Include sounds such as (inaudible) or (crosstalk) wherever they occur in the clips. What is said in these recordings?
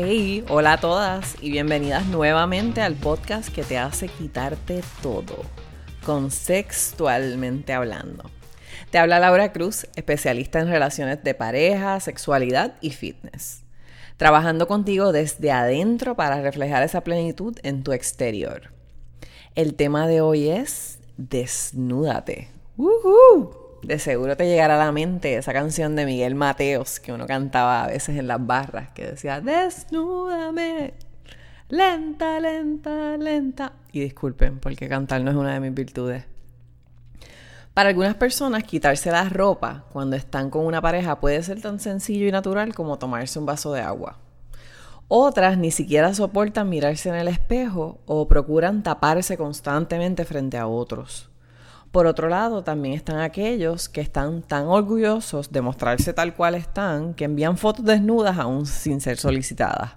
Hey, hola a todas y bienvenidas nuevamente al podcast que te hace quitarte todo, contextualmente hablando. Te habla Laura Cruz, especialista en relaciones de pareja, sexualidad y fitness. Trabajando contigo desde adentro para reflejar esa plenitud en tu exterior. El tema de hoy es Desnúdate. De seguro te llegará a la mente esa canción de Miguel Mateos que uno cantaba a veces en las barras, que decía, desnúdame, lenta, lenta, lenta. Y disculpen, porque cantar no es una de mis virtudes. Para algunas personas, quitarse la ropa cuando están con una pareja puede ser tan sencillo y natural como tomarse un vaso de agua. Otras ni siquiera soportan mirarse en el espejo o procuran taparse constantemente frente a otros. Por otro lado, también están aquellos que están tan orgullosos de mostrarse tal cual están que envían fotos desnudas aún sin ser solicitadas.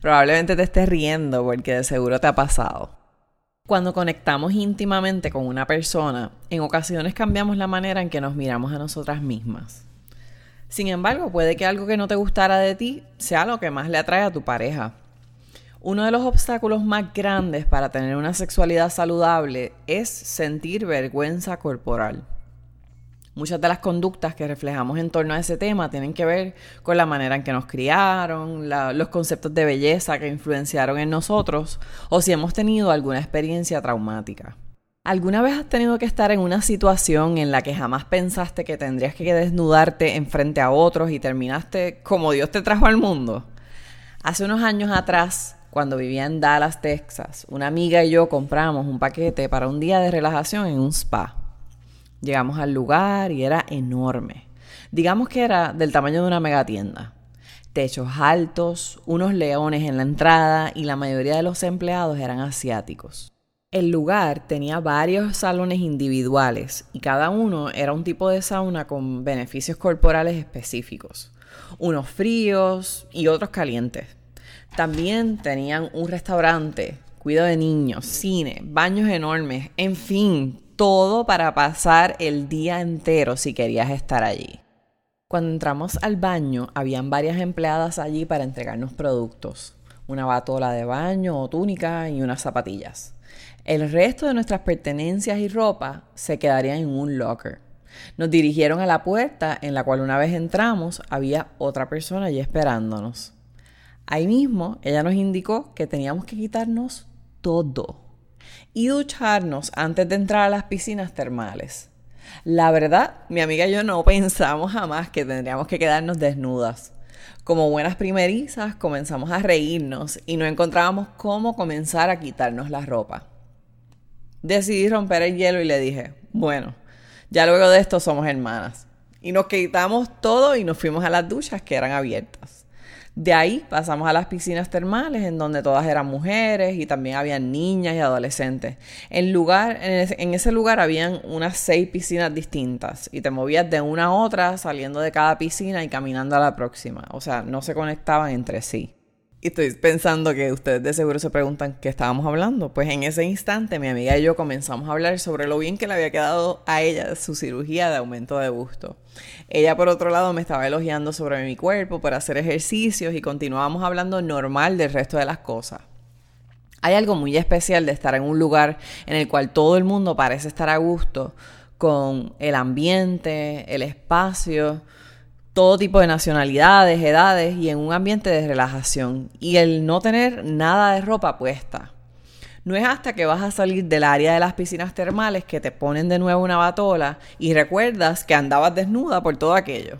Probablemente te estés riendo porque de seguro te ha pasado. Cuando conectamos íntimamente con una persona, en ocasiones cambiamos la manera en que nos miramos a nosotras mismas. Sin embargo, puede que algo que no te gustara de ti sea lo que más le atrae a tu pareja. Uno de los obstáculos más grandes para tener una sexualidad saludable es sentir vergüenza corporal. Muchas de las conductas que reflejamos en torno a ese tema tienen que ver con la manera en que nos criaron, los conceptos de belleza que influenciaron en nosotros o si hemos tenido alguna experiencia traumática. ¿Alguna vez has tenido que estar en una situación en la que jamás pensaste que tendrías que desnudarte en frente a otros y terminaste como Dios te trajo al mundo? Hace unos años atrás cuando vivía en Dallas, Texas, una amiga y yo compramos un paquete para un día de relajación en un spa. Llegamos al lugar y era enorme. Digamos que era del tamaño de una megatienda. Techos altos, unos leones en la entrada y la mayoría de los empleados eran asiáticos. El lugar tenía varios salones individuales y cada uno era un tipo de sauna con beneficios corporales específicos. Unos fríos y otros calientes. También tenían un restaurante, cuidado de niños, cine, baños enormes, en fin, todo para pasar el día entero si querías estar allí. Cuando entramos al baño, habían varias empleadas allí para entregarnos productos, una batola de baño o túnica y unas zapatillas. El resto de nuestras pertenencias y ropa se quedarían en un locker. Nos dirigieron a la puerta en la cual una vez entramos había otra persona allí esperándonos. Ahí mismo ella nos indicó que teníamos que quitarnos todo y ducharnos antes de entrar a las piscinas termales. La verdad, mi amiga y yo no pensamos jamás que tendríamos que quedarnos desnudas. Como buenas primerizas, comenzamos a reírnos y no encontrábamos cómo comenzar a quitarnos la ropa. Decidí romper el hielo y le dije, bueno, ya luego de esto somos hermanas. Y nos quitamos todo y nos fuimos a las duchas que eran abiertas. De ahí pasamos a las piscinas termales, en donde todas eran mujeres y también había niñas y adolescentes. En, lugar, en, ese, lugar habían unas seis piscinas distintas y te movías de una a otra saliendo de cada piscina y caminando a la próxima. O sea, no se conectaban entre sí. Y estoy pensando que ustedes de seguro se preguntan qué estábamos hablando. Pues en ese instante mi amiga y yo comenzamos a hablar sobre lo bien que le había quedado a ella su cirugía de aumento de busto. Ella por otro lado me estaba elogiando sobre mi cuerpo por hacer ejercicios y continuábamos hablando normal del resto de las cosas. Hay algo muy especial de estar en un lugar en el cual todo el mundo parece estar a gusto con el ambiente, el espacio, todo tipo de nacionalidades, edades y en un ambiente de relajación. Y el no tener nada de ropa puesta. No es hasta que vas a salir del área de las piscinas termales que te ponen de nuevo una batola y recuerdas que andabas desnuda por todo aquello.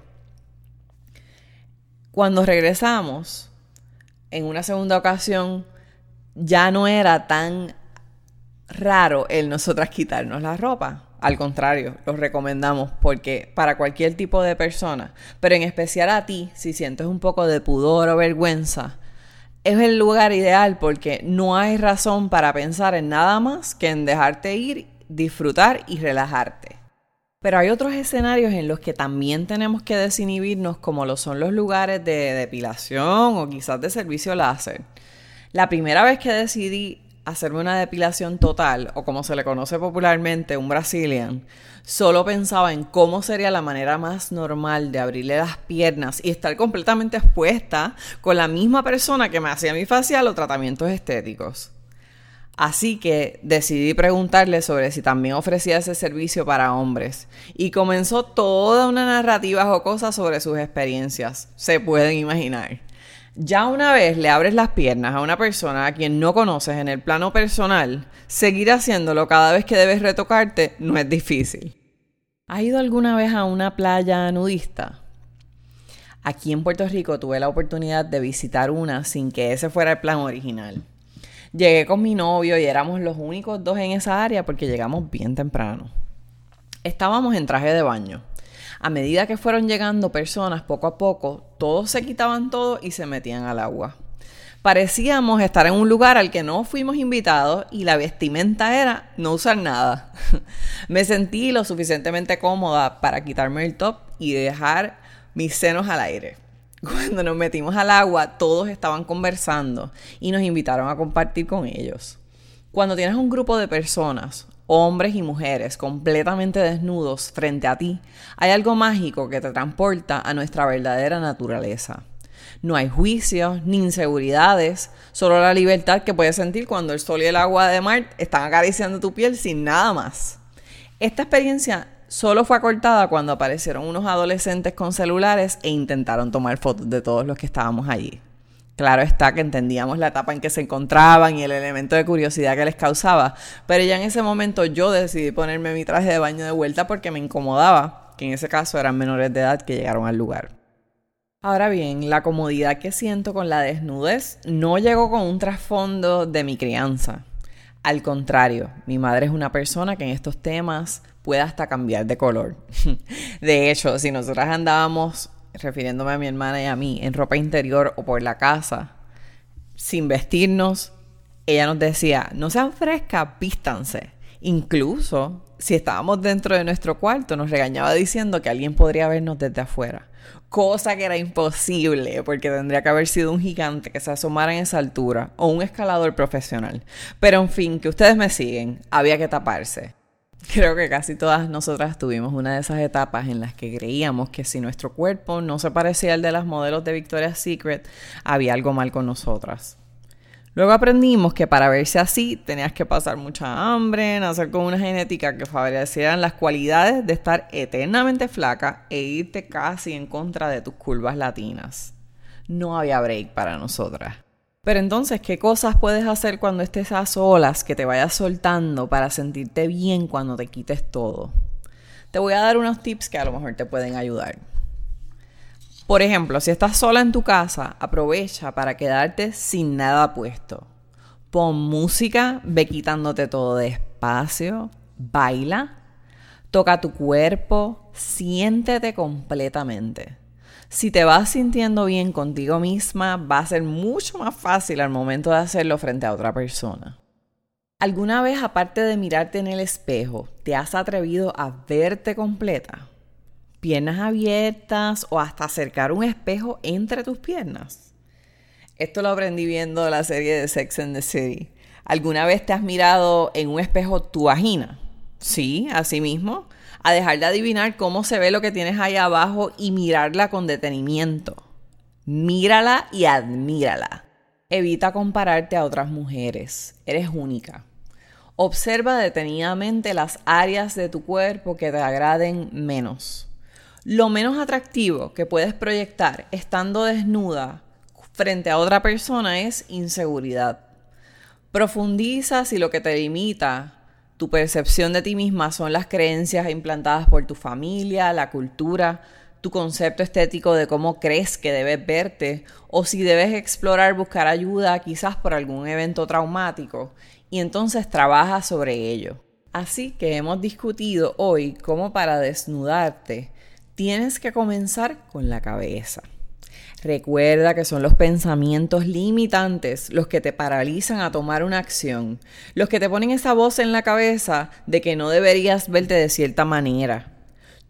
Cuando regresamos, en una segunda ocasión, ya no era tan raro el nosotras quitarnos la ropa. Al contrario, los recomendamos porque para cualquier tipo de persona, pero en especial a ti, si sientes un poco de pudor o vergüenza, es el lugar ideal porque no hay razón para pensar en nada más que en dejarte ir, disfrutar y relajarte. Pero hay otros escenarios en los que también tenemos que desinhibirnos, como lo son los lugares de depilación o quizás de servicio láser. La primera vez que decidí hacerme una depilación total, o como se le conoce popularmente, un Brazilian, solo pensaba en cómo sería la manera más normal de abrirle las piernas y estar completamente expuesta con la misma persona que me hacía mi facial o tratamientos estéticos. Así que decidí preguntarle sobre si también ofrecía ese servicio para hombres. Y comenzó toda una narrativa o cosas sobre sus experiencias. Se pueden imaginar. Ya una vez le abres las piernas a una persona a quien no conoces en el plano personal, seguir haciéndolo cada vez que debes retocarte no es difícil. ¿Has ido alguna vez a una playa nudista? Aquí en Puerto Rico tuve la oportunidad de visitar una sin que ese fuera el plan original. Llegué con mi novio y éramos los únicos dos en esa área porque llegamos bien temprano. Estábamos en traje de baño. A medida que fueron llegando personas poco a poco, todos se quitaban todo y se metían al agua. Parecíamos estar en un lugar al que no fuimos invitados y la vestimenta era no usar nada. (laughs) Me sentí lo suficientemente cómoda para quitarme el top y dejar mis senos al aire. (laughs) Cuando nos metimos al agua, todos estaban conversando y nos invitaron a compartir con ellos. Cuando tienes un grupo de personas, hombres y mujeres, completamente desnudos frente a ti, hay algo mágico que te transporta a nuestra verdadera naturaleza. No hay juicios ni inseguridades, solo la libertad que puedes sentir cuando el sol y el agua de mar están acariciando tu piel sin nada más. Esta experiencia solo fue acortada cuando aparecieron unos adolescentes con celulares e intentaron tomar fotos de todos los que estábamos allí. Claro está que entendíamos la etapa en que se encontraban y el elemento de curiosidad que les causaba, pero ya en ese momento yo decidí ponerme mi traje de baño de vuelta porque me incomodaba, que en ese caso eran menores de edad que llegaron al lugar. Ahora bien, la comodidad que siento con la desnudez no llegó con un trasfondo de mi crianza. Al contrario, mi madre es una persona que en estos temas puede hasta cambiar de color. (laughs) De hecho, si nosotras andábamos, refiriéndome a mi hermana y a mí, en ropa interior o por la casa, sin vestirnos, ella nos decía, no sean frescas, vístanse. Incluso si estábamos dentro de nuestro cuarto, nos regañaba diciendo que alguien podría vernos desde afuera. Cosa que era imposible, porque tendría que haber sido un gigante que se asomara en esa altura o un escalador profesional. Pero en fin, que ustedes me siguen, había que taparse. Creo que casi todas nosotras tuvimos una de esas etapas en las que creíamos que si nuestro cuerpo no se parecía al de las modelos de Victoria's Secret, había algo mal con nosotras. Luego aprendimos que para verse así tenías que pasar mucha hambre, nacer con una genética que favorecieran las cualidades de estar eternamente flaca e irte casi en contra de tus curvas latinas. No había break para nosotras. Pero entonces, ¿qué cosas puedes hacer cuando estés a solas que te vayas soltando para sentirte bien cuando te quites todo? Te voy a dar unos tips que a lo mejor te pueden ayudar. Por ejemplo, si estás sola en tu casa, aprovecha para quedarte sin nada puesto. Pon música, ve quitándote todo despacio, baila, toca tu cuerpo, siéntete completamente. Si te vas sintiendo bien contigo misma, va a ser mucho más fácil al momento de hacerlo frente a otra persona. ¿Alguna vez, aparte de mirarte en el espejo, te has atrevido a verte completa? Piernas abiertas o hasta acercar un espejo entre tus piernas. Esto lo aprendí viendo la serie de Sex and the City. ¿Alguna vez te has mirado en un espejo tu vagina? Sí, así mismo a dejar de adivinar cómo se ve lo que tienes ahí abajo y mirarla con detenimiento. Mírala y admírala. Evita compararte a otras mujeres. Eres única. Observa detenidamente las áreas de tu cuerpo que te agraden menos. Lo menos atractivo que puedes proyectar estando desnuda frente a otra persona es inseguridad. Profundiza si lo que te limita tu percepción de ti misma son las creencias implantadas por tu familia, la cultura, tu concepto estético de cómo crees que debes verte o si debes explorar buscar ayuda quizás por algún evento traumático y entonces trabaja sobre ello. Así que hemos discutido hoy cómo para desnudarte tienes que comenzar con la cabeza. Recuerda que son los pensamientos limitantes los que te paralizan a tomar una acción, los que te ponen esa voz en la cabeza de que no deberías verte de cierta manera.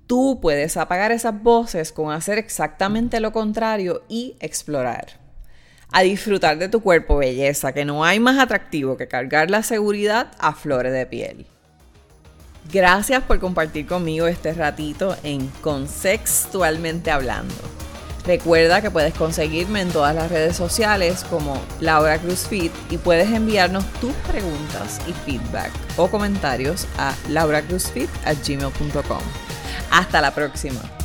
Tú puedes apagar esas voces con hacer exactamente lo contrario y explorar. A disfrutar de tu cuerpo, belleza, que no hay más atractivo que cargar la seguridad a flores de piel. Gracias por compartir conmigo este ratito en Consexualmente Hablando. Recuerda que puedes conseguirme en todas las redes sociales como Laura Cruz Fit y puedes enviarnos tus preguntas y feedback o comentarios a lauracruzfit@gmail.com. Hasta la próxima.